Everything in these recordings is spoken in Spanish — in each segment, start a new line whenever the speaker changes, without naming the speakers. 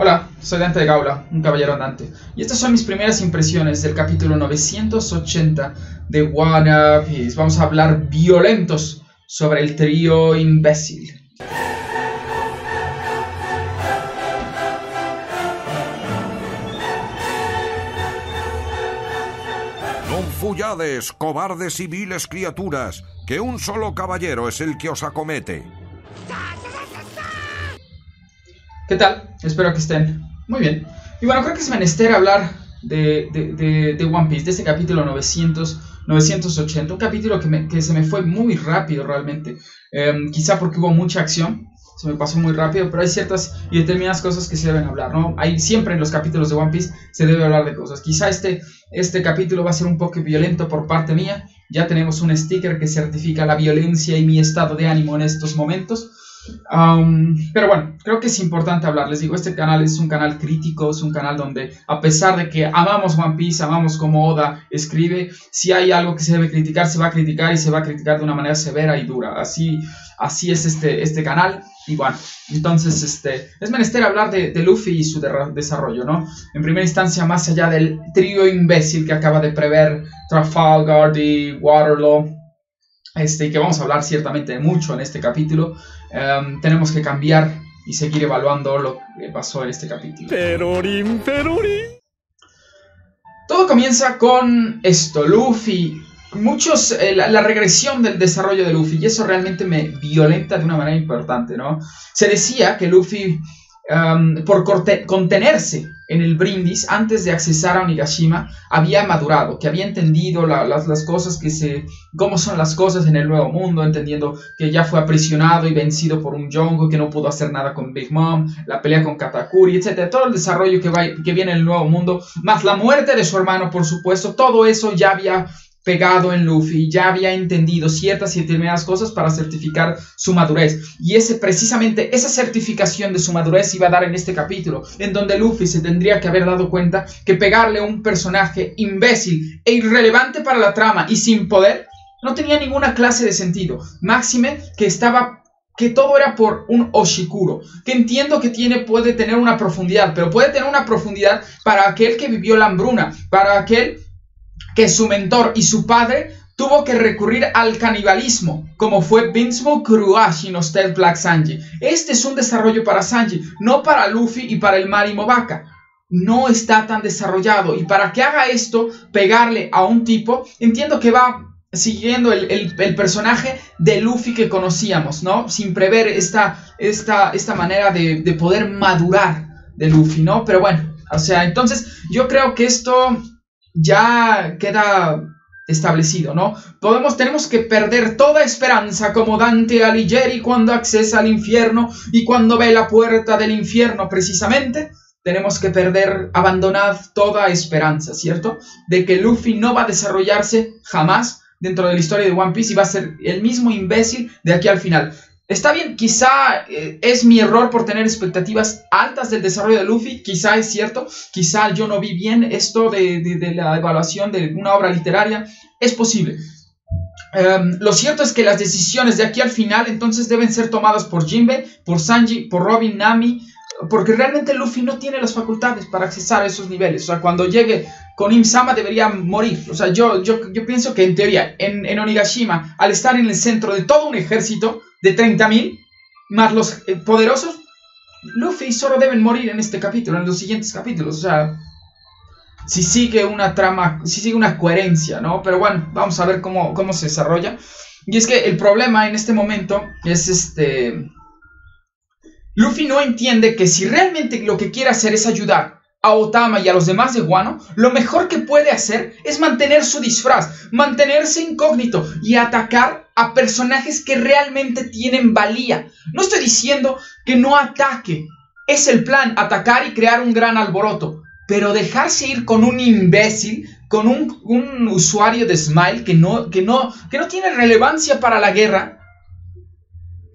Hola, soy Dante de Gaula, un caballero andante, y estas son mis primeras impresiones del capítulo 980 de One Piece. Vamos a hablar violentos sobre el trío imbécil.
Non fullades, cobardes y viles criaturas, que un solo caballero es el que os acomete.
¿Qué tal? Espero que estén muy bien. Y bueno, creo que es menester hablar de, de, de, One Piece, de este capítulo 900, 980, un capítulo que, que se me fue muy rápido realmente. Em, quizá porque hubo mucha acción, se me pasó muy rápido, pero hay ciertas y determinadas cosas que se deben hablar, ¿no? Hay siempre en los capítulos de One Piece se debe hablar de cosas. Quizá este, este capítulo va a ser un poco violento por parte mía. Ya tenemos un sticker que certifica la violencia y mi estado de ánimo en estos momentos. Um, pero bueno, creo que es importante hablar. Les digo, este canal es un canal crítico, es un canal donde, a pesar de que amamos One Piece, amamos como Oda escribe, si hay algo que se debe criticar, se va a criticar y se va a criticar de una manera severa y dura. Así, así es este, este canal. Y bueno, entonces este, es menester hablar de, de Luffy y su derra- desarrollo, ¿no? En primera instancia, más allá del trío imbécil que acaba de prever Trafalgar y Waterloo, este, que vamos a hablar ciertamente de mucho en este capítulo, em, tenemos que cambiar y seguir evaluando lo que pasó en este capítulo.
Perorín, perorín.
Todo comienza con esto, Luffy. Muchos, eh, la, la regresión del desarrollo de Luffy, y eso realmente me violenta de una manera importante, ¿no? Se decía que Luffy, em, por contenerse en el brindis antes de accesar a Onigashima, había madurado, que había entendido la- las, cosas que se. cómo son las cosas en el nuevo mundo, entendiendo que ya fue aprisionado y vencido por un Yongo, que no pudo hacer nada con Big Mom, la pelea con Katakuri, etc. Todo el desarrollo que, que viene en el nuevo mundo, más la muerte de su hermano, por supuesto, todo eso ya había pegado en Luffy, ya había entendido ciertas y determinadas cosas para certificar su madurez. Y ese precisamente esa certificación de su madurez iba a dar en este capítulo, en donde Luffy se tendría que haber dado cuenta que pegarle a un personaje imbécil e irrelevante para la trama y sin poder no tenía ninguna clase de sentido. Máxime que estaba que todo era por un Oshikuro, que entiendo que tiene puede tener una profundidad, pero puede tener una profundidad para aquel que vivió la hambruna, para aquel que su mentor y su padre tuvo que recurrir al canibalismo, como fue Binsmo Kuruashi en Hostel Black Sanji. Este es un desarrollo para Sanji, no para Luffy y para el Marimo Baka. No está tan desarrollado. Y para que haga esto, pegarle a un tipo, entiendo que va siguiendo el, el- el personaje de Luffy que conocíamos, ¿no? Sin prever esta, esta, esta manera de, de poder madurar de Luffy, ¿no? Pero bueno, o sea, entonces yo creo que esto ya queda establecido, ¿no? Podemos, tenemos que perder toda esperanza como Dante Alighieri cuando accesa al infierno y cuando ve la puerta del infierno precisamente. Tenemos que perder, abandonar toda esperanza, ¿cierto? De que Luffy no va a desarrollarse jamás dentro de la historia de One Piece y va a ser el mismo imbécil de aquí al final. Está bien, quizá eh, es mi error por tener expectativas altas del desarrollo de Luffy, quizá es cierto, quizá yo no vi bien esto de, de- la evaluación de una obra literaria, es posible. Em, lo cierto es que las decisiones de aquí al final entonces deben ser tomadas por Jinbe, por Sanji, por Robin, Nami, porque realmente Luffy no tiene las facultades para accesar a esos niveles. O sea, cuando llegue con Im-sama debería morir. O sea, yo, yo, yo pienso que en teoría, en, en Onigashima, al estar en el centro de todo un ejército de 30.000, más los eh, poderosos, Luffy solo deben morir en este capítulo, en los siguientes capítulos. O sea, si sigue una trama, si sigue una coherencia, ¿no? Pero bueno, vamos a ver cómo, cómo se desarrolla. Y es que el problema en este momento es este... Luffy no entiende que si realmente lo que quiere hacer es ayudar a Otama y a los demás de Guano, lo mejor que puede hacer es mantener su disfraz, mantenerse incógnito y atacar a personajes que realmente tienen valía. No estoy diciendo que no ataque. Es el plan, atacar y crear un gran alboroto. Pero dejarse ir con un imbécil, con un, un usuario de Smile que no, que, no, que no tiene relevancia para la guerra,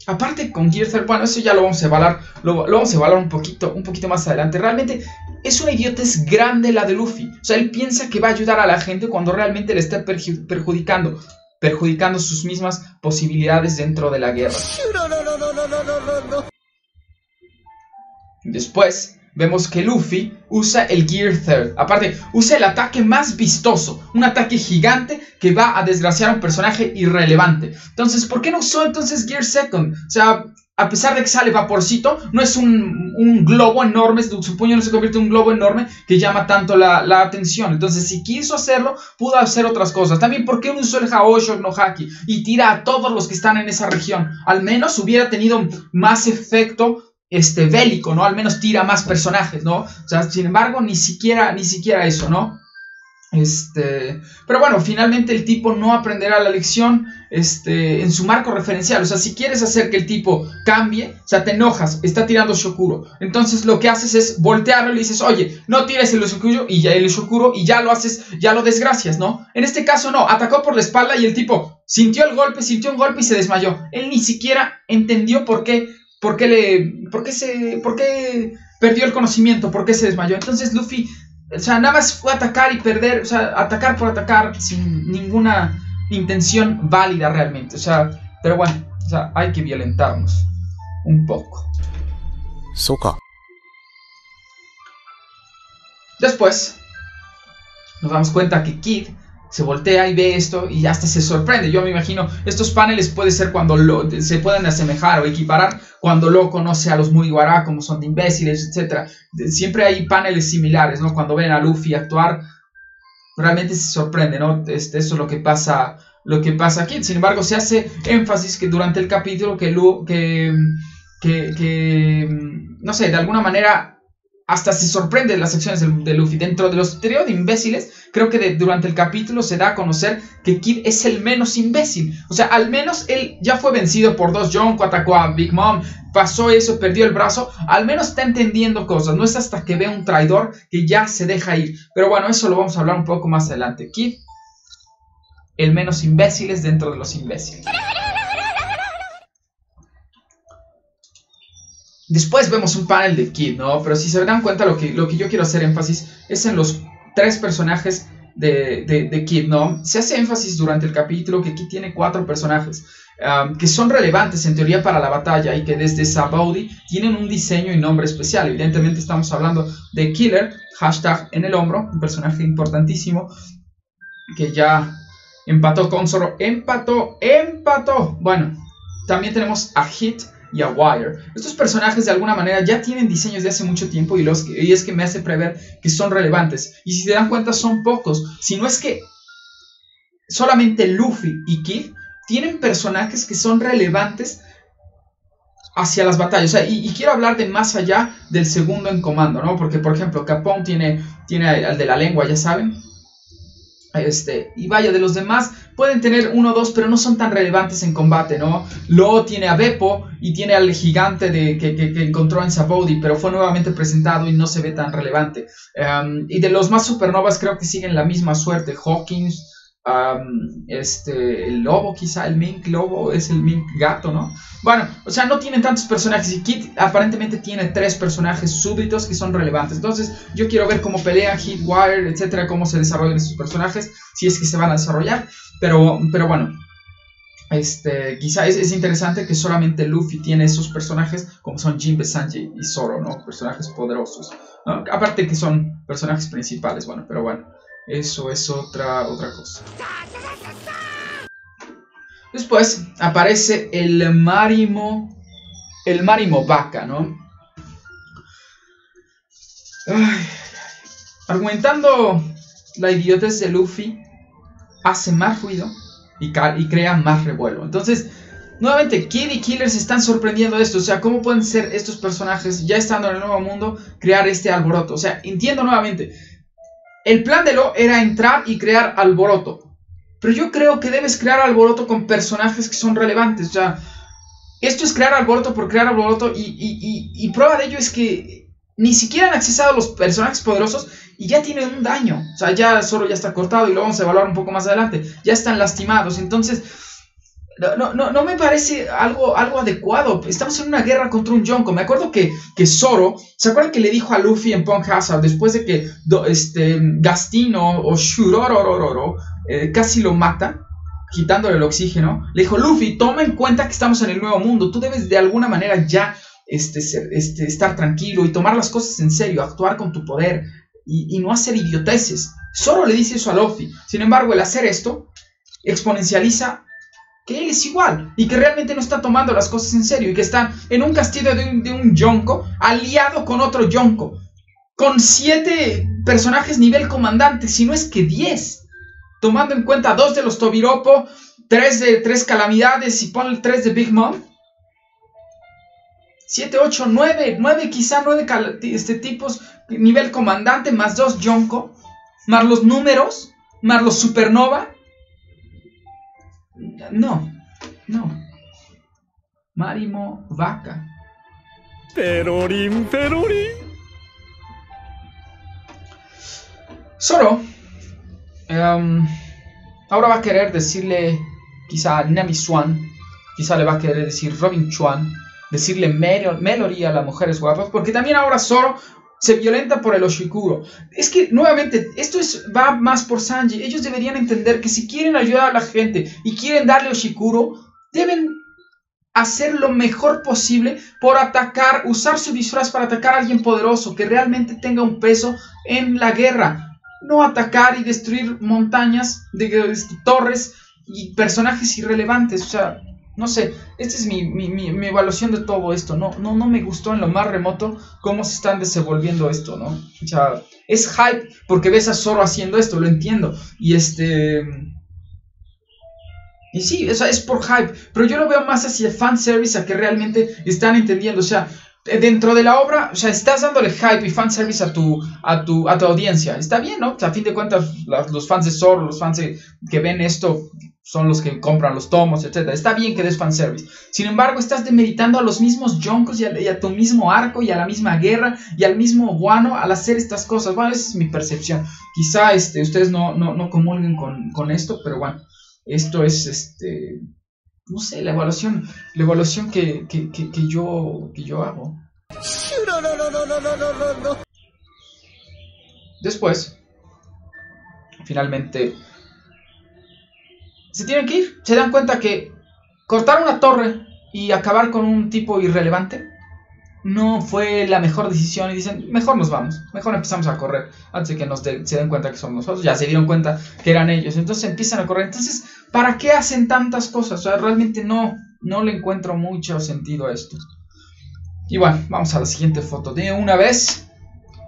Aparte con Gears bueno, eso ya lo vamos a evaluar, lo, vamos a evaluar un poquito, un poquito más adelante. Realmente es una idiotez grande la de Luffy. O sea, él piensa que va a ayudar a la gente cuando realmente le está perjudicando, perjudicando sus mismas posibilidades dentro de la guerra. Después, vemos que Luffy usa el Gear Third. Aparte, usa el ataque más vistoso, un ataque gigante que va a desgraciar a un personaje irrelevante. Entonces, ¿por qué no usó entonces Gear Second? O sea, a pesar de que sale vaporcito, no es un, globo enorme, su puño no se convierte en un globo enorme que llama tanto la, atención. Entonces, si quiso hacerlo, pudo hacer otras cosas. También, ¿por qué usó el Haosho no Haki y tira a todos los que están en esa región? Al menos hubiera tenido más efecto este, bélico, ¿no? Al menos tira más personajes, ¿no? O sea, sin embargo, ni siquiera, ni siquiera eso, ¿no? Este, pero bueno, finalmente el tipo no aprenderá la lección este, en su marco referencial. O sea, si quieres hacer que el tipo cambie, o sea, te enojas, está tirando Shokuro. Entonces lo que haces es voltearlo y le dices, oye, no tires el Shokuro y ya el Shokuro y ya lo haces, ya lo desgracias, ¿no? En este caso no, atacó por la espalda y el tipo sintió el golpe, sintió un golpe y se desmayó. Él ni siquiera entendió por qué, por qué le, por qué se, por qué perdió el conocimiento, por qué se desmayó. Entonces Luffy o sea, nada más fue atacar y perder, o sea, atacar por atacar sin ninguna intención válida realmente. O sea, pero bueno, o sea, hay que violentarnos un poco.
Soka.
Después, nos damos cuenta que Kid se voltea y ve esto y hasta se sorprende. Yo me imagino, estos paneles puede ser cuando lo, se pueden asemejar o equiparar cuando lo conoce a los Mugiwara como son de imbéciles, etc. Siempre hay paneles similares, ¿no? Cuando ven a Luffy actuar, realmente se sorprende, ¿no? Este, eso es lo que pasa lo que pasa aquí. Sin embargo, se hace énfasis que durante el capítulo que, Lu, que, que, que no sé, de alguna manera hasta se sorprende las acciones de, Luffy. Dentro de los trío de imbéciles, creo que durante el capítulo se da a conocer que Kid es el menos imbécil. O sea, al menos él ya fue vencido por dos John, atacó a Big Mom, pasó eso, perdió el brazo. Al menos está entendiendo cosas. No es hasta que ve un traidor que ya se deja ir. Pero bueno, eso lo vamos a hablar un poco más adelante. Kid, el menos imbécil es dentro de los imbéciles. Después vemos un panel de Kid, ¿no? Pero si se dan cuenta, lo que, lo que yo quiero hacer énfasis es en los tres personajes de, de, Kid, ¿no? Se hace énfasis durante el capítulo que Kid tiene cuatro personajes um, que son relevantes en teoría para la batalla y que desde Sabaudi tienen un diseño y nombre especial. Evidentemente estamos hablando de Killer, hashtag en el hombro, un personaje importantísimo que ya empató con Zoro. Empató, empató. Bueno, también tenemos a Hit y a Wire. Estos personajes de alguna manera ya tienen diseños de hace mucho tiempo y, los, y es que me hace prever que son relevantes. Y si se dan cuenta son pocos. Si no es que solamente Luffy y Kid tienen personajes que son relevantes hacia las batallas. y, quiero hablar de más allá del segundo en comando, ¿no? Porque, por ejemplo, Capón tiene, tiene al de la lengua, ya saben. Este, y vaya, de los demás pueden tener uno o dos, pero no son tan relevantes en combate, ¿no? Lo tiene a Beppo y tiene al gigante de, que, encontró en Sabodi, pero fue nuevamente presentado y no se ve tan relevante. Y de los más supernovas creo que siguen la misma suerte. Hawkins, este, el lobo quizá, el mink lobo es el mink gato, ¿no? Bueno, o sea, no tienen tantos personajes y Kit aparentemente tiene tres personajes súbitos que son relevantes. Entonces, yo quiero ver cómo pelean Hitwire, etcétera, cómo se desarrollan esos personajes, si es que se van a desarrollar. Pero, pero bueno, este, quizá es, interesante que solamente Luffy tiene esos personajes como son Jinbe, Sanji y Zoro, ¿no? Personajes poderosos. Aparte que son personajes principales, bueno, pero bueno. Eso es otra, otra cosa. Después aparece el Marimo. El Marimo Vaca, ¿no? argumentando la idiotez de Luffy, hace más ruido y, y, crea más revuelo. Entonces, nuevamente, Kid y Killer se están sorprendiendo de esto. O sea, ¿cómo pueden ser estos personajes, ya estando en el nuevo mundo, crear este alboroto? O sea, entiendo nuevamente el plan de Lo era entrar y crear alboroto. Pero yo creo que debes crear alboroto con personajes que son relevantes. O sea, esto es crear alboroto por crear alboroto. Y, prueba de ello es que ni siquiera han accesado los personajes poderosos y ya tienen un daño. O sea, ya solo ya está cortado y lo vamos a evaluar un poco más adelante. Ya están lastimados. Entonces, no, no, no, me parece algo, algo adecuado. Estamos en una guerra contra un Yonko. Me acuerdo que, que Zoro, ¿se acuerdan que le dijo a Luffy en Punk Hazard después de que este, Gastino o Shurorororo eh, casi lo mata, quitándole el oxígeno? Le dijo, Luffy, toma en cuenta que estamos en el nuevo mundo. Tú debes de alguna manera ya este, este, estar tranquilo y tomar las cosas en serio, actuar con tu poder y, no hacer idioteces. Solo le dice eso a Luffy. Sin embargo, el hacer esto exponencializa que él es igual y que realmente no está tomando las cosas en serio y que está en un castillo de un, de un yonko aliado con otro yonko con siete personajes nivel comandante, si no es que diez, tomando en cuenta dos de los Tobiropo, tres de tres calamidades y pon el tres de Big Mom. 7, 8, 9, 9 quizá 9 este, tipos nivel comandante, más dos Yonko, más los números, más los supernova. No, no. Marimo Vaca. Perorín, perorín. Solo, em, ahora va a querer decirle quizá Nemi Swan, quizá le va a querer decir Robin Chuan, decirle Melody a las mujeres guapas, porque también ahora solo se violenta por el Oshikuro. Es que, nuevamente, esto es, va más por Sanji. Ellos deberían entender que si quieren ayudar a la gente y quieren darle Oshikuro, deben hacer lo mejor posible por atacar, usar su disfraz para atacar a alguien poderoso que realmente tenga un peso en la guerra no atacar y destruir montañas de, este, torres y personajes irrelevantes. O sea, no sé, esta es mi, evaluación de todo esto. No, no, no me gustó en lo más remoto cómo se están desenvolviendo esto, ¿no? O sea, es hype porque ves a Zoro haciendo esto, lo entiendo. Y este... Y sí, o sea, es por hype, pero yo lo veo más hacia fanservice a que realmente están entendiendo. O sea, dentro de la obra, o sea, estás dándole hype y fanservice a tu, a tu, a tu audiencia. Está bien, ¿no? a fin de cuentas, los fans de Zorro, los fans que ven esto, son los que compran los tomos, etc. Está bien que des fanservice. Sin embargo, estás demeritando a los mismos Jonkos y, a, tu mismo arco y a la misma guerra y al mismo Guano al hacer estas cosas. Bueno, esa es mi percepción. Quizá este, ustedes no, no, no comulguen con, con esto, pero bueno, esto es este no sé, la evaluación, la evaluación que, que, que, yo, que yo hago. Después, finalmente, se tienen que ir. Se dan cuenta que cortar una torre y acabar con un tipo irrelevante no fue la mejor decisión y dicen, mejor nos vamos, mejor empezamos a correr antes de que nos se den cuenta que somos nosotros, ya se dieron cuenta que eran ellos, entonces empiezan a correr. Entonces, ¿para qué hacen tantas cosas? O sea, realmente no, no le encuentro mucho sentido a esto. Y bueno, vamos a la siguiente foto. De una vez,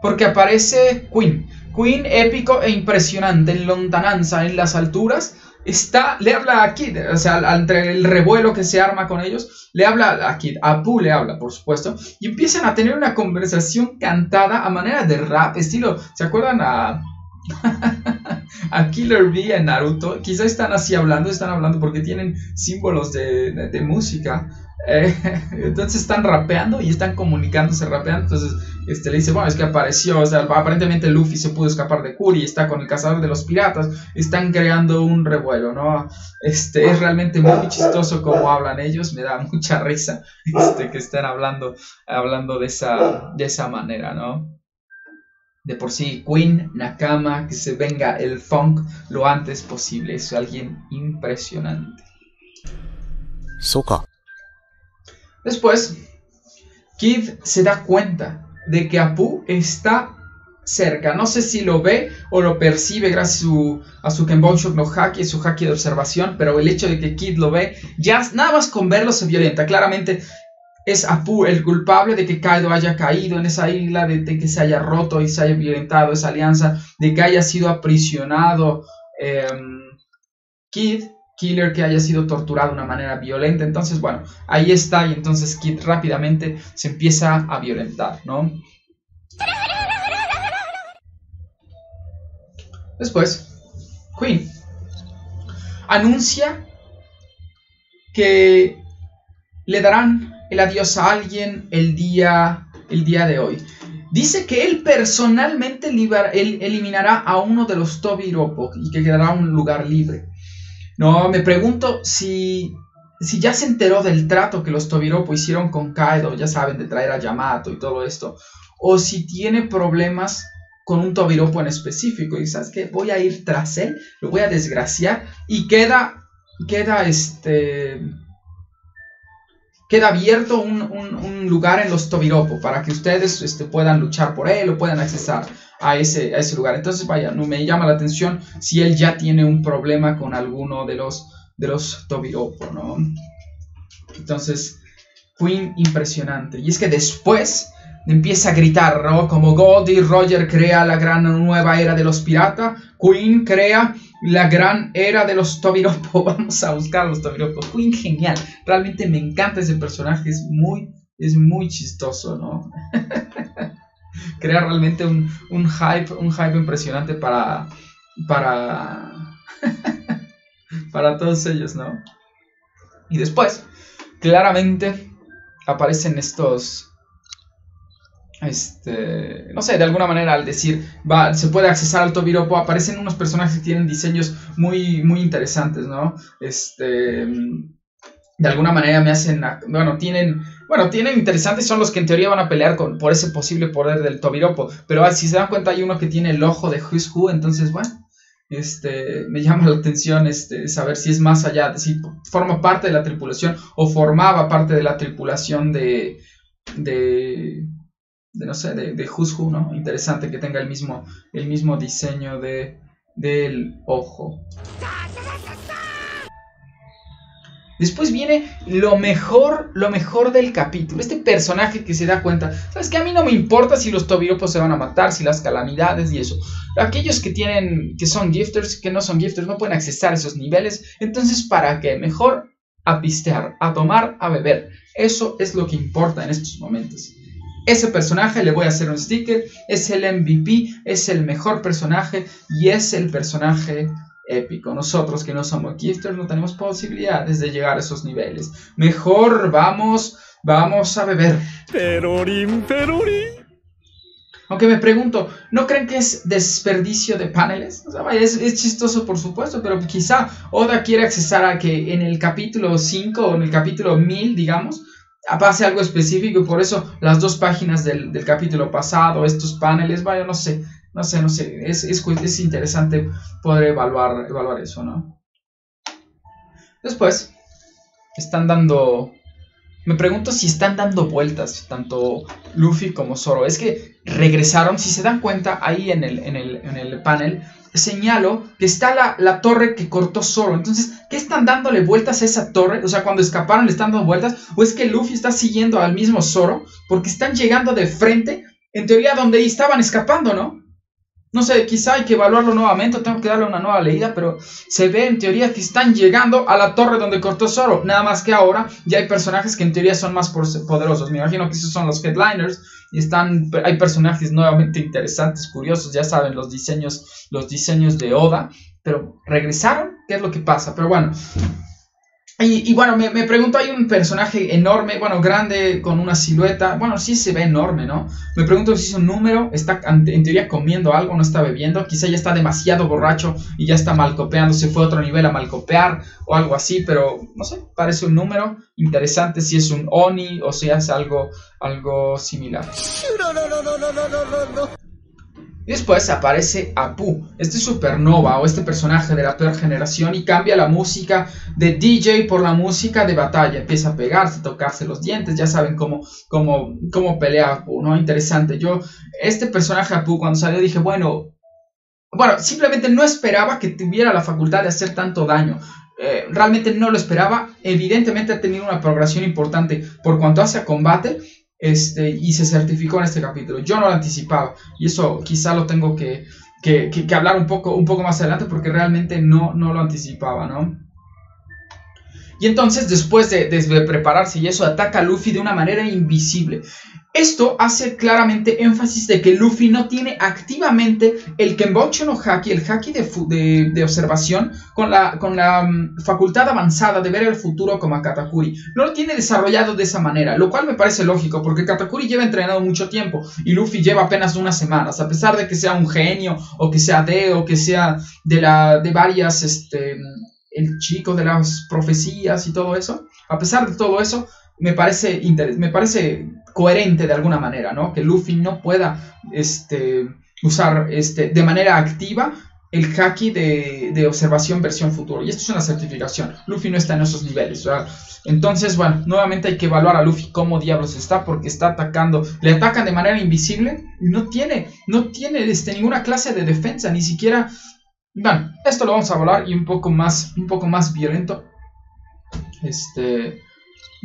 porque aparece Queen. Queen épico e impresionante en lontananza en las alturas está, le habla a Kid, o sea, entre el revuelo que se arma con ellos, le habla a Kid, a Apu le habla, por supuesto, y empiezan a tener una conversación cantada a manera de rap, estilo, ¿se acuerdan a... a Killer Bee en Naruto, quizá están así hablando, están hablando porque tienen símbolos de, de música, eh, entonces están rapeando y están comunicándose rapeando. Entonces este, le dice, bueno, es que apareció, o sea, aparentemente Luffy se pudo escapar de Kuri, está con el cazador de los piratas, están creando un revuelo, ¿no? Este, es realmente muy chistoso cómo hablan ellos, me da mucha risa este, que estén hablando, hablando de, esa, de esa manera, ¿no? De por sí, Queen, Nakama, que se venga el funk lo antes posible, es alguien impresionante.
Soka.
Después, Kid se da cuenta de que Apu está cerca. No sé si lo ve o lo percibe gracias a su, a su no Haki, su Haki de observación, pero el hecho de que Kid lo ve, ya nada más con verlo se violenta. Claramente es Apu el culpable de que Kaido haya caído en esa isla, de, que se haya roto y se haya violentado esa alianza, de que haya sido aprisionado em, Kid killer que haya sido torturado de una manera violenta. Entonces, bueno, ahí está y entonces Kid rápidamente se empieza a violentar, ¿no? Después, Queen anuncia que le darán el adiós a alguien el día, el día de hoy. Dice que él personalmente él eliminará a uno de los Tobiropo y que quedará un lugar libre. No, me pregunto si, si ya se enteró del trato que los Tobiropo hicieron con Kaido, ya saben, de traer a Yamato y todo esto, o si tiene problemas con un Tobiropo en específico. Y sabes que voy a ir tras él, lo voy a desgraciar y queda, queda este, queda abierto un, un, lugar en los Tobiropo para que ustedes este, puedan luchar por él o puedan accesar a ese, a ese lugar. Entonces, vaya, no me llama la atención si él ya tiene un problema con alguno de los, de los Tobiropo, ¿no? Entonces, Queen impresionante. Y es que después empieza a gritar, ¿no? Como Goldie Roger crea la gran nueva era de los piratas, Queen crea la gran era de los Tobiropo. Vamos a buscar a los Tobiropo. Queen genial. Realmente me encanta ese personaje. Es muy, es muy chistoso, ¿no? crea realmente un, un, hype, un hype impresionante para, para, para todos ellos, ¿no? Y después, claramente aparecen estos este, no sé, de alguna manera al decir, va, se puede accesar al Tobiropo, aparecen unos personajes que tienen diseños muy, muy interesantes, ¿no? Este, de alguna manera me hacen, bueno, tienen, bueno, tienen interesantes, son los que en teoría van a pelear con, por ese posible poder del Tobiropo, pero si se dan cuenta hay uno que tiene el ojo de Who's Who, entonces, bueno, este, me llama la atención este, saber si es más allá, si forma parte de la tripulación o formaba parte de la tripulación de, de, de no sé, de, de ¿no? Interesante que tenga el mismo, el mismo diseño de, del ojo. Después viene lo mejor, lo mejor del capítulo. Este personaje que se da cuenta, sabes que a mí no me importa si los tobiropos se van a matar, si las calamidades y eso. Aquellos que tienen, que son gifters, que no son gifters, no pueden accesar esos niveles. Entonces, ¿para qué? Mejor a pistear, a tomar, a beber. Eso es lo que importa en estos momentos. Ese personaje le voy a hacer un sticker, es el MVP, es el mejor personaje y es el personaje épico. Nosotros que no somos gifters no tenemos posibilidades de llegar a esos niveles. Mejor vamos, vamos a beber. Perorín, perorín. Aunque me pregunto, ¿no creen que es desperdicio de paneles? O sea, es, es, chistoso por supuesto, pero quizá Oda quiere accesar a que en el capítulo 5 o en el capítulo 1000, digamos, pase algo específico y por eso las dos páginas del, capítulo pasado, estos paneles, vaya, no sé, no sé, no sé, es, es, interesante poder evaluar, evaluar eso, ¿no? Después, están dando... Me pregunto si están dando vueltas tanto Luffy como Zoro. Es que regresaron, si se dan cuenta, ahí en el, en el, en el panel señalo que está la, la, torre que cortó Zoro. Entonces, ¿qué están dándole vueltas a esa torre? O sea, cuando escaparon le están dando vueltas. ¿O es que Luffy está siguiendo al mismo Zoro? Porque están llegando de frente, en teoría, donde estaban escapando, ¿no? No sé, quizá hay que evaluarlo nuevamente, tengo que darle una nueva leída, pero se ve en teoría que están llegando a la torre donde cortó Zoro. Nada más que ahora ya hay personajes que en teoría son más poderosos. Me imagino que esos son los headliners y están, hay personajes nuevamente interesantes, curiosos, ya saben, los diseños, los diseños de Oda. Pero regresaron, ¿qué es lo que pasa? Pero bueno, y, bueno, me, pregunto, hay un personaje enorme, bueno, grande, con una silueta, bueno, sí se ve enorme, ¿no? Me pregunto si es un número, está en teoría comiendo algo, no está bebiendo, quizá ya está demasiado borracho y ya está malcopeando, se fue a otro nivel a malcopear o algo así, pero no sé, parece un número interesante si es un Oni o si es algo, algo similar. No, no, no, no, no, no, no. Y después aparece Apu, este supernova o este personaje de la peor generación y cambia la música de DJ por la música de batalla. Empieza a pegarse, tocarse los dientes, ya saben cómo, cómo, cómo pelea Apu, ¿no? Interesante. Yo, este personaje Apu cuando salió dije, bueno, bueno, simplemente no esperaba que tuviera la facultad de hacer tanto daño. Eh, realmente no lo esperaba. Evidentemente ha tenido una progresión importante por cuanto hace combate este, y se certificó en este capítulo. Yo no lo anticipaba y eso quizá lo tengo que, hablar un poco, un poco más adelante porque realmente no, no lo anticipaba, ¿no? Y entonces, después de, de, prepararse y eso, ataca a Luffy de una manera invisible. Esto hace claramente énfasis de que Luffy no tiene activamente el Kenbocho no Haki, el Haki de, observación, con la, con la mm, facultad avanzada de ver el futuro como a Katakuri. No lo tiene desarrollado de esa manera, lo cual me parece lógico, porque Katakuri lleva entrenado mucho tiempo y Luffy lleva apenas unas semanas, a pesar de que sea un genio, o que sea de, o que sea de, la, de varias, este, el chico de las profecías y todo eso. A pesar de todo eso, me parece, me parece coherente de alguna manera, ¿no? Que Luffy no pueda este, usar este, de manera activa el haki de, de, observación versión futuro. Y esto es una certificación. Luffy no está en esos niveles. Entonces, bueno, nuevamente hay que evaluar a Luffy cómo diablos está, porque está atacando. Le atacan de manera invisible y no tiene, no tiene este, ninguna clase de defensa, ni siquiera. Bueno, esto lo vamos a evaluar y un poco más, un poco más violento. Este.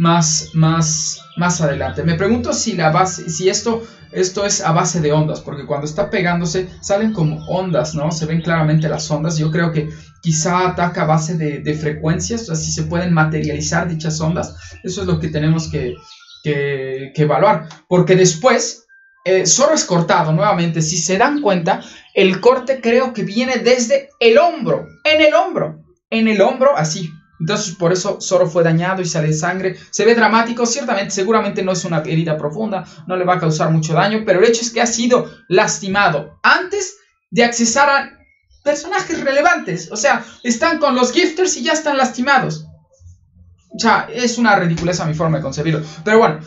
Más, más, más adelante. Me pregunto si la base, si esto esto es a base de ondas, porque cuando está pegándose salen como ondas, ¿no? Se ven claramente las ondas. Yo creo que quizá ataca a base de, frecuencias, si se pueden materializar dichas ondas. Eso es lo que tenemos que, evaluar. Porque después, eh, solo es cortado nuevamente. Si se dan cuenta, el corte creo que viene desde el hombro, en el hombro, en el hombro, así, entonces por eso Zoro fue dañado y sale sangre. Se ve dramático, ciertamente, seguramente no es una herida profunda, no le va a causar mucho daño, pero el hecho es que ha sido lastimado antes de accesar a personajes relevantes. O sea, están con los gifters y ya están lastimados. O sea, es una ridiculez a mi forma de concebirlo. Pero bueno,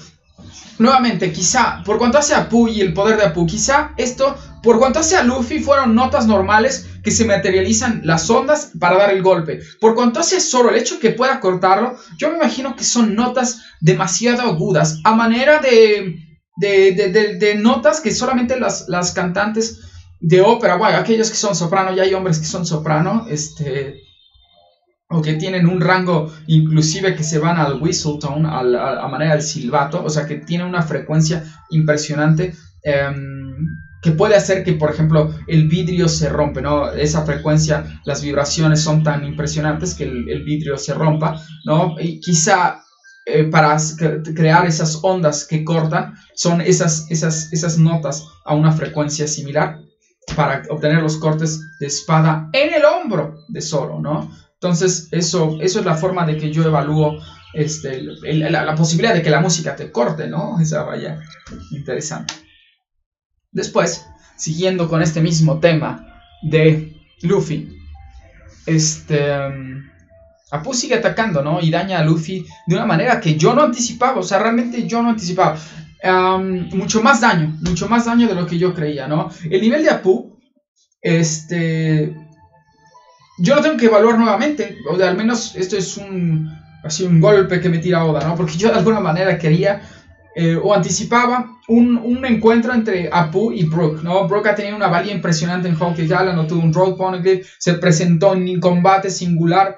nuevamente, quizá, por cuanto hace Apu y el poder de Apu, quizá esto, por cuanto hace a Luffy, fueron notas normales que se materializan las ondas para dar el golpe. Por cuanto hace solo el hecho que pueda cortarlo, yo me imagino que son notas demasiado agudas, a manera de, de, notas que solamente las, las cantantes de ópera, bueno, aquellos que son soprano, ya hay hombres que son soprano, este, o que tienen un rango inclusive que se van al whistle tone, a, manera del silbato, o sea que tiene una frecuencia impresionante. Em, que puede hacer que, por ejemplo, el vidrio se rompe, ¿no? Esa frecuencia, las vibraciones son tan impresionantes que el, vidrio se rompa, ¿no? Y quizá eh, para crear esas ondas que cortan, son esas, esas, esas notas a una frecuencia similar para obtener los cortes de espada en el hombro de Zoro, ¿no? Entonces, eso, eso es la forma de que yo evalúo este, la, la, posibilidad de que la música te corte, ¿no? Esa vaya interesante. Después, siguiendo con este mismo tema de Luffy, este... Um, Apu sigue atacando, ¿no? Y daña a Luffy de una manera que yo no anticipaba, o sea, realmente yo no anticipaba. Mucho más daño, mucho más daño de lo que yo creía, ¿no? El nivel de Apu, este... Yo lo tengo que evaluar nuevamente, o de al menos esto es un, así un golpe que me tira Oda, ¿no? Porque yo de alguna manera quería eh, o anticipaba un, encuentro entre Apu y Brook, ¿no? Brook ha tenido una valía impresionante en Honky Island, no tuvo un Road Poneglyph, se presentó en un combate singular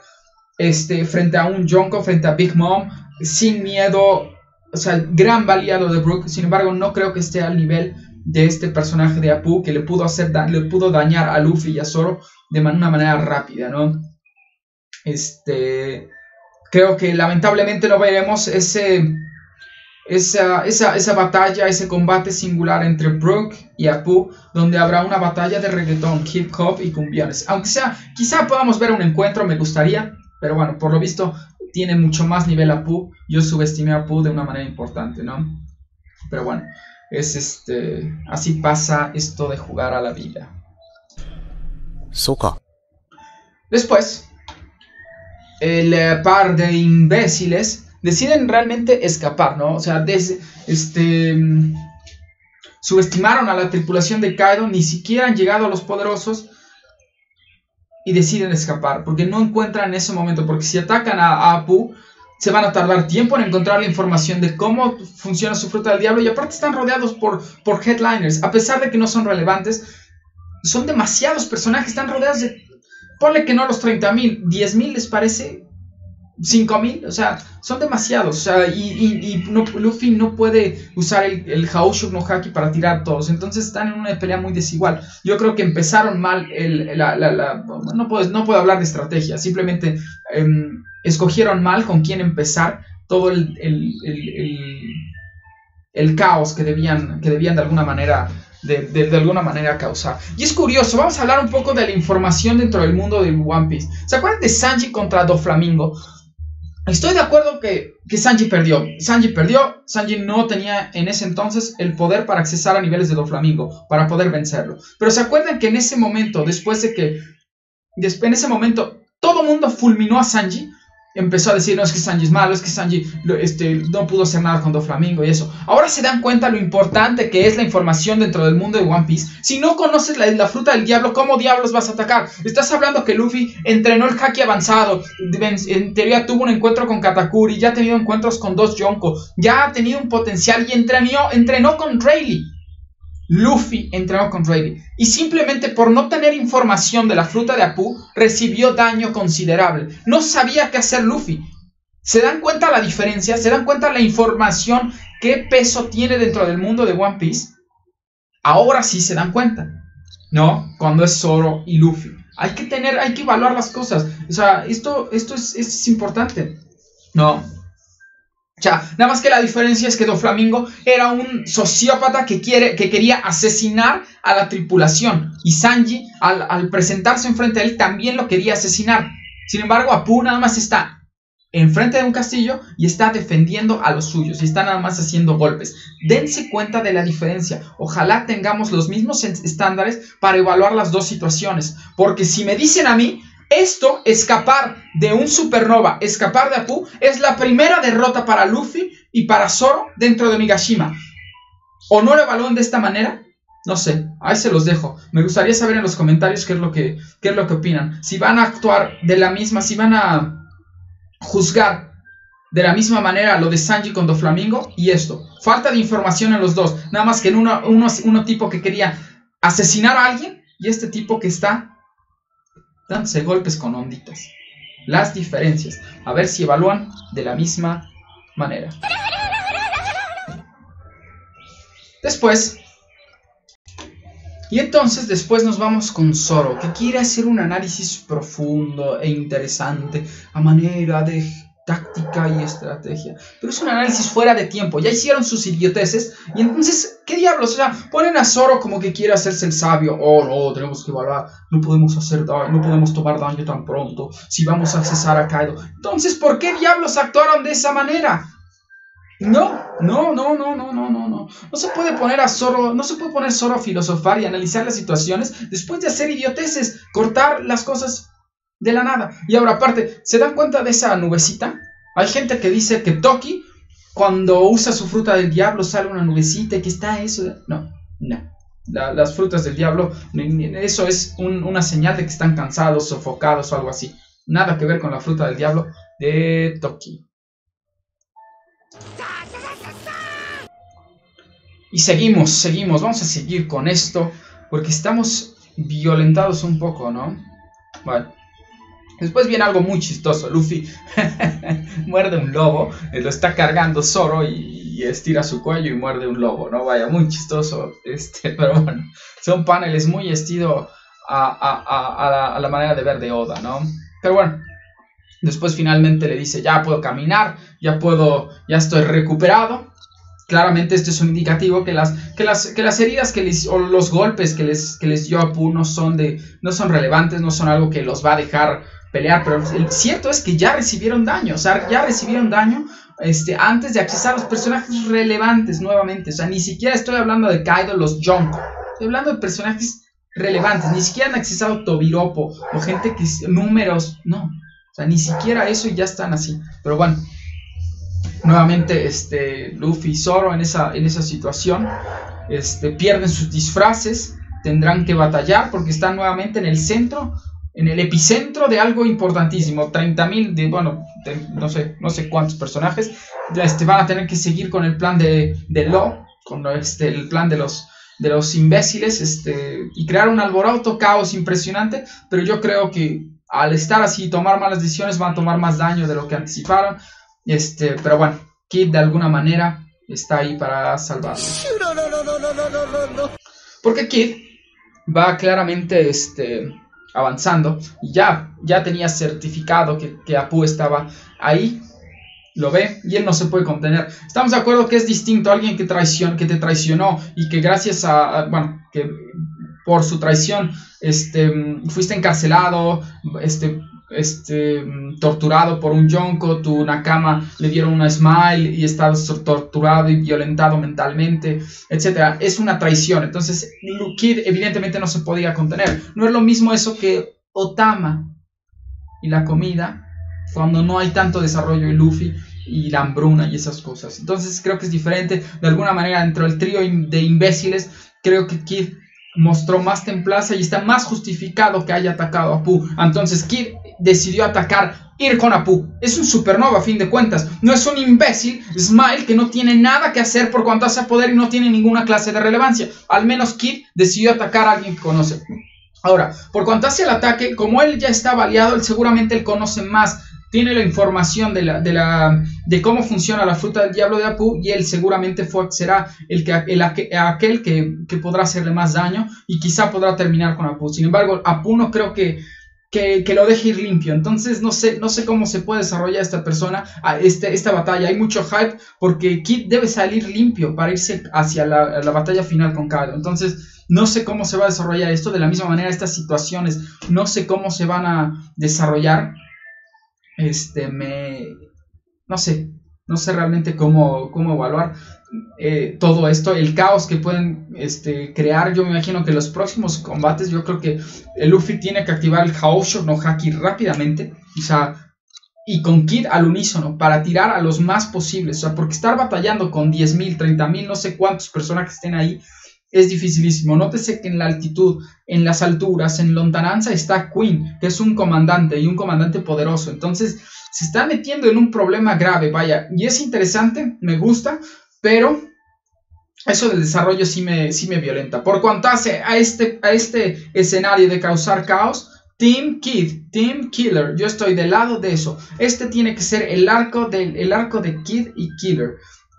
este, frente a un Jonko, frente a Big Mom, sin miedo, o sea, gran valiado de Brook, sin embargo no creo que esté al nivel de este personaje de Apu que le pudo hacer le pudo dañar a Luffy y a Zoro de una manera rápida, ¿no? Este creo que lamentablemente no veremos ese esa, esa, esa, batalla, ese combate singular entre Brooke y Apu, donde habrá una batalla de reggaetón, hip hop y cumbiones. Aunque sea, quizá podamos ver un encuentro, me gustaría, pero bueno, por lo visto tiene mucho más nivel Apu. Yo subestimé a Apu de una manera importante, ¿no? Pero bueno, es este, así pasa esto de jugar a la vida.
Soka.
Después, el eh, par de imbéciles deciden realmente escapar, ¿no? O sea, este, subestimaron a la tripulación de Kaido, ni siquiera han llegado a los poderosos y deciden escapar, porque no encuentran en ese momento, porque si atacan a, Apu, se van a tardar tiempo en encontrar la información de cómo funciona su fruta del diablo y aparte están rodeados por, por headliners, a pesar de que no son relevantes, son demasiados personajes, están rodeados de, ponle que no los 30.000, 10.000 les parece 5000, o sea, son demasiados. O sea, y, Luffy no puede usar el, el Haoshu no Haki para tirar todos. Entonces están en una pelea muy desigual. Yo creo que empezaron mal. El, no, puedo, no puedo hablar de estrategia, simplemente em, escogieron mal con quién empezar todo el, el, caos que debían, que debían de alguna manera. De, de, alguna manera causar. Y es curioso, vamos a hablar un poco de la información dentro del mundo del One Piece. ¿Se acuerdan de Sanji contra Doflamingo? Estoy de acuerdo que, que, Sanji perdió. Sanji perdió. Sanji no tenía en ese entonces el poder para accesar a niveles de Doflamingo, para poder vencerlo. Pero se acuerdan que en ese momento, después de que. en ese momento, todo mundo fulminó a Sanji. Empezó a decir, no, es que Sanji es malo, es que Sanji este, no pudo hacer nada con Doflamingo y eso. Ahora se dan cuenta lo importante que es la información dentro del mundo de One Piece. Si no conoces la, fruta del diablo, ¿cómo diablos vas a atacar? Estás hablando que Luffy entrenó el haki avanzado, en teoría tuvo un encuentro con Katakuri, ya ha tenido encuentros con dos Yonko, ya ha tenido un potencial y entrenó, entrenó con Rayleigh. Luffy entrenó con Rayleigh y simplemente por no tener información de la fruta de Apu recibió daño considerable. No sabía qué hacer Luffy. ¿Se dan cuenta la diferencia? ¿Se dan cuenta la información qué peso tiene dentro del mundo de One Piece? Ahora sí se dan cuenta. ¿No? Cuando es Zoro y Luffy. Hay que tener, hay que evaluar las cosas. O sea, esto, esto es, es importante. No, o sea, nada más que la diferencia es que Doflamingo era un sociópata que, quiere, que quería asesinar a la tripulación. Y Sanji, al, al presentarse enfrente de él, también lo quería asesinar. Sin embargo, Apu nada más está enfrente de un castillo y está defendiendo a los suyos y está nada más haciendo golpes. Dense cuenta de la diferencia. Ojalá tengamos los mismos estándares para evaluar las dos situaciones. Porque si me dicen a mí, esto, escapar de un supernova, escapar de Apu, es la primera derrota para Luffy y para Zoro dentro de Migashima. ¿O no lo evalúan de esta manera? No sé, ahí se los dejo. Me gustaría saber en los comentarios qué es lo que, qué es lo que opinan. Si van a actuar de la misma, si van a juzgar de la misma manera lo de Sanji con Doflamingo y esto. Falta de información en los dos. Nada más que en uno, uno, uno tipo que quería asesinar a alguien y este tipo que está dándose golpes con onditas. Las diferencias. A ver si evalúan de la misma manera. Después. Y entonces después nos vamos con Zoro, que quiere hacer un análisis profundo e interesante a manera de táctica y estrategia. Pero es un análisis fuera de tiempo. Ya hicieron sus idioteces. Y entonces, ¿qué diablos? O sea, ponen a Zoro como que quiere hacerse el sabio. Oh, no, tenemos que evaluar. No podemos hacer no podemos tomar daño tan pronto. Si vamos a accesar a Kaido. Entonces, ¿por qué diablos actuaron de esa manera? No, no, no, no, no, no, no, no. No se puede poner a Zoro, no se puede poner Zoro a filosofar y analizar las situaciones después de hacer idioteces, cortar las cosas de la nada. Y ahora, aparte, ¿se dan cuenta de esa nubecita? Hay gente que dice que Toki, cuando usa su fruta del diablo, sale una nubecita y que está eso. No, no. las frutas del diablo, eso es una señal de que están cansados, sofocados o algo así. Nada que ver con la fruta del diablo de Toki. Y seguimos, seguimos, vamos a seguir con esto, porque estamos violentados un poco, ¿no? Bueno. Después viene algo muy chistoso. Luffy muerde un lobo, eh, lo está cargando Zoro y, estira su cuello y muerde un lobo, ¿no? Vaya, muy chistoso. Este, pero bueno, son paneles muy estilo a, la, manera de ver de Oda, ¿no? Pero bueno, después finalmente le dice, ya puedo caminar, ya puedo, ya estoy recuperado. Claramente este es un indicativo que las, que las, que las heridas que les, o los golpes que les, que les dio Apu no son, de, no son relevantes, no son algo que los va a dejar pelear, pero el cierto es que ya recibieron daño, o sea, ya recibieron daño este, antes de accesar a los personajes relevantes nuevamente, o sea, ni siquiera estoy hablando de Kaido, los Jonko, estoy hablando de personajes relevantes, ni siquiera han accesado Tobiropo o gente que números, no, o sea, ni siquiera eso y ya están así, pero bueno. Nuevamente, este, Luffy y Zoro en esa, en esa situación este, pierden sus disfraces, tendrán que batallar porque están nuevamente en el centro en el epicentro de algo importantísimo. 30.000 de, bueno, no, sé, no sé cuántos personajes este, van a tener que seguir con el plan de, de Law, con este, el plan de los, de los imbéciles, este, y crear un alboroto, caos impresionante, pero yo creo que al estar así y tomar malas decisiones van a tomar más daño de lo que anticiparon. Este, pero bueno, Kid de alguna manera está ahí para salvarlos. Porque Kid va claramente este, avanzando y ya, ya tenía certificado que, que Apu estaba ahí, lo ve y él no se puede contener. Estamos de acuerdo que es distinto a alguien que, traicionó, que te traicionó y que gracias a, bueno, que por su traición este, fuiste encarcelado, este, este, torturado por un yonko, tu nakama le dieron una smile y estás torturado y violentado mentalmente, etc. Es una traición. Entonces, Kid evidentemente no se podía contener. No es lo mismo eso que Otama y la comida cuando no hay tanto desarrollo en Luffy y la hambruna y esas cosas. Entonces creo que es diferente. De alguna manera, dentro del trío de imbéciles, creo que Kid mostró más templaza y está más justificado que haya atacado a Apu. Entonces Kid decidió atacar, ir con Apu. Es un supernova a fin de cuentas. No es un imbécil, Smile, que no tiene nada que hacer por cuanto hace poder y no tiene ninguna clase de relevancia. Al menos Kid decidió atacar a alguien que conoce. Ahora, por cuanto hace el ataque, como él ya está baleado, él seguramente él conoce más tiene la información de, la, de, la, de cómo funciona la fruta del diablo de Apu y él seguramente fue, será el que, el, aquel que, que, podrá hacerle más daño y quizá podrá terminar con Apu. Sin embargo, Apu no creo que, que, que, lo deje ir limpio. Entonces no sé, no sé cómo se puede desarrollar esta persona, este, esta batalla. Hay mucho hype porque Kid debe salir limpio para irse hacia la, la batalla final con Kaido. Entonces no sé cómo se va a desarrollar esto. De la misma manera, estas situaciones no sé cómo se van a desarrollar este, me, no sé, no sé realmente cómo, cómo evaluar eh, todo esto, el caos que pueden este, crear. Yo me imagino que los próximos combates, yo creo que el Luffy tiene que activar el Haosho no Haki rápidamente, o sea, y con Kid al unísono para tirar a los más posibles, o sea, porque estar batallando con 10.000, 30.000, no sé cuántos personajes estén ahí, es dificilísimo. Nótese que en la altitud, en las alturas, en lontananza está Queen, que es un comandante y un comandante poderoso. Entonces, se está metiendo en un problema grave, vaya. Y es interesante, me gusta, pero eso del desarrollo sí me, sí me violenta. Por cuanto hace a este, a este escenario de causar caos, Team Kid, Team Killer, yo estoy del lado de eso. Este tiene que ser el arco, del, el arco de Kid y Killer.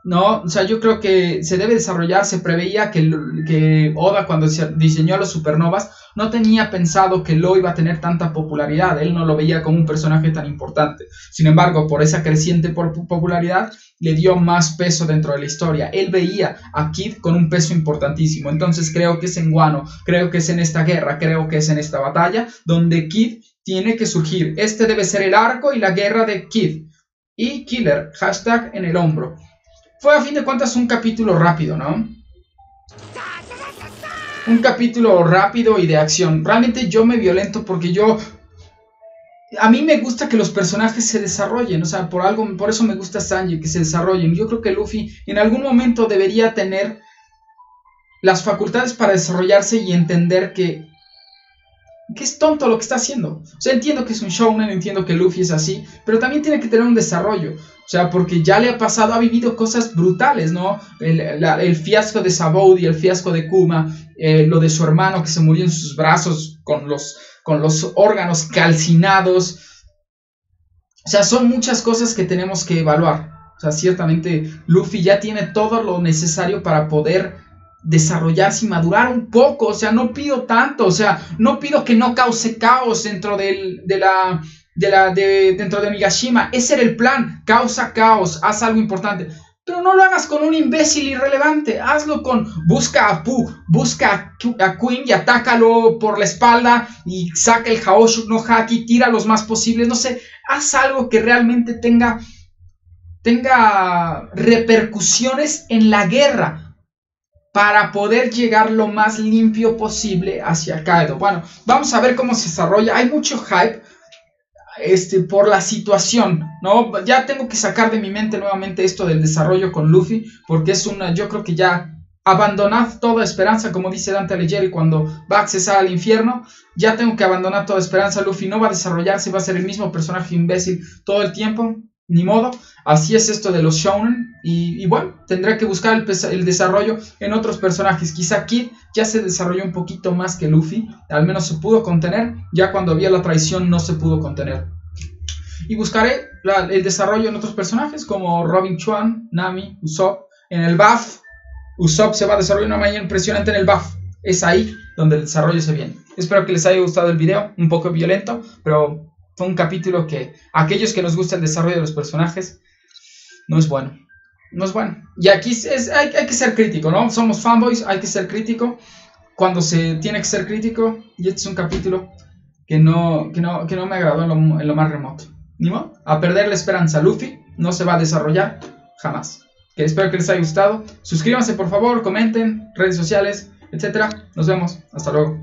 No, o sea, yo creo que se debe desarrollar, se preveía que, Oda cuando diseñó a los supernovas no tenía pensado que Lo iba a tener tanta popularidad, él no lo veía como un personaje tan importante. Sin embargo, por esa creciente popularidad, le dio más peso dentro de la historia. Él veía a Kid con un peso importantísimo. Entonces creo que es en Guano, creo que es en esta guerra, creo que es en esta batalla donde Kid tiene que surgir. Este debe ser el arco y la guerra de Kid. Y Killer, hashtag en el hombro fue a fin de cuentas un capítulo rápido, ¿no? Un capítulo rápido y de acción. Realmente yo me violento porque yo... A mí me gusta que los personajes se desarrollen, o sea, por algo, por eso me gusta Sanji, que se desarrollen. Yo creo que Luffy en algún momento debería tener las facultades para desarrollarse y entender que que es tonto lo que está haciendo. O sea, entiendo que es un showman, entiendo que Luffy es así, pero también tiene que tener un desarrollo. O sea, porque ya le ha pasado, ha vivido cosas brutales, ¿no? El, fiasco de Saboudi, el fiasco de Kuma, eh, lo de su hermano que se murió en sus brazos con los, con los órganos calcinados. O sea, son muchas cosas que tenemos que evaluar. O sea, ciertamente Luffy ya tiene todo lo necesario para poder desarrollarse y madurar un poco. O sea, no pido tanto. O sea, no pido que no cause caos dentro de la de la, de, dentro de Migashima. Ese era el plan. Causa caos, haz algo importante. Pero no lo hagas con un imbécil irrelevante. Hazlo con. Busca a Pu, busca a Queen y atácalo por la espalda y saca el Haoshu no Haki, tira los más posibles. No sé, haz algo que realmente tenga. tenga repercusiones en la guerra. Para poder llegar lo más limpio posible hacia Kaido. Bueno, vamos a ver cómo se desarrolla. Hay mucho hype este, por la situación, ¿no? Ya tengo que sacar de mi mente nuevamente esto del desarrollo con Luffy, porque es una, yo creo que ya abandonad toda esperanza, como dice Dante Alighieri cuando va a accesar al infierno, ya tengo que abandonar toda esperanza, Luffy no va a desarrollarse, va a ser el mismo personaje imbécil todo el tiempo, ni modo, así es esto de los shonen y, bueno, tendré que buscar el, desarrollo en otros personajes, quizá Kid ya se desarrolló un poquito más que Luffy, al menos se pudo contener, ya cuando había la traición no se pudo contener. Y buscaré el desarrollo en otros personajes como Robin Chuan, Nami, Usopp, en el buff, Usopp se va a desarrollar de una manera impresionante en el buff, es ahí donde el desarrollo se viene. Espero que les haya gustado el video, un poco violento, pero fue un capítulo que aquellos que nos gusta el desarrollo de los personajes no es bueno. No es bueno. Y aquí es, hay, que ser crítico, ¿no? Somos fanboys, hay que ser crítico cuando se tiene que ser crítico. Y este es un capítulo que no, que no, que no me agradó en lo, más remoto. Ni modo. A perder la esperanza. Luffy no se va a desarrollar jamás. Que espero que les haya gustado. Suscríbanse por favor, comenten, redes sociales, etc. Nos vemos. Hasta luego.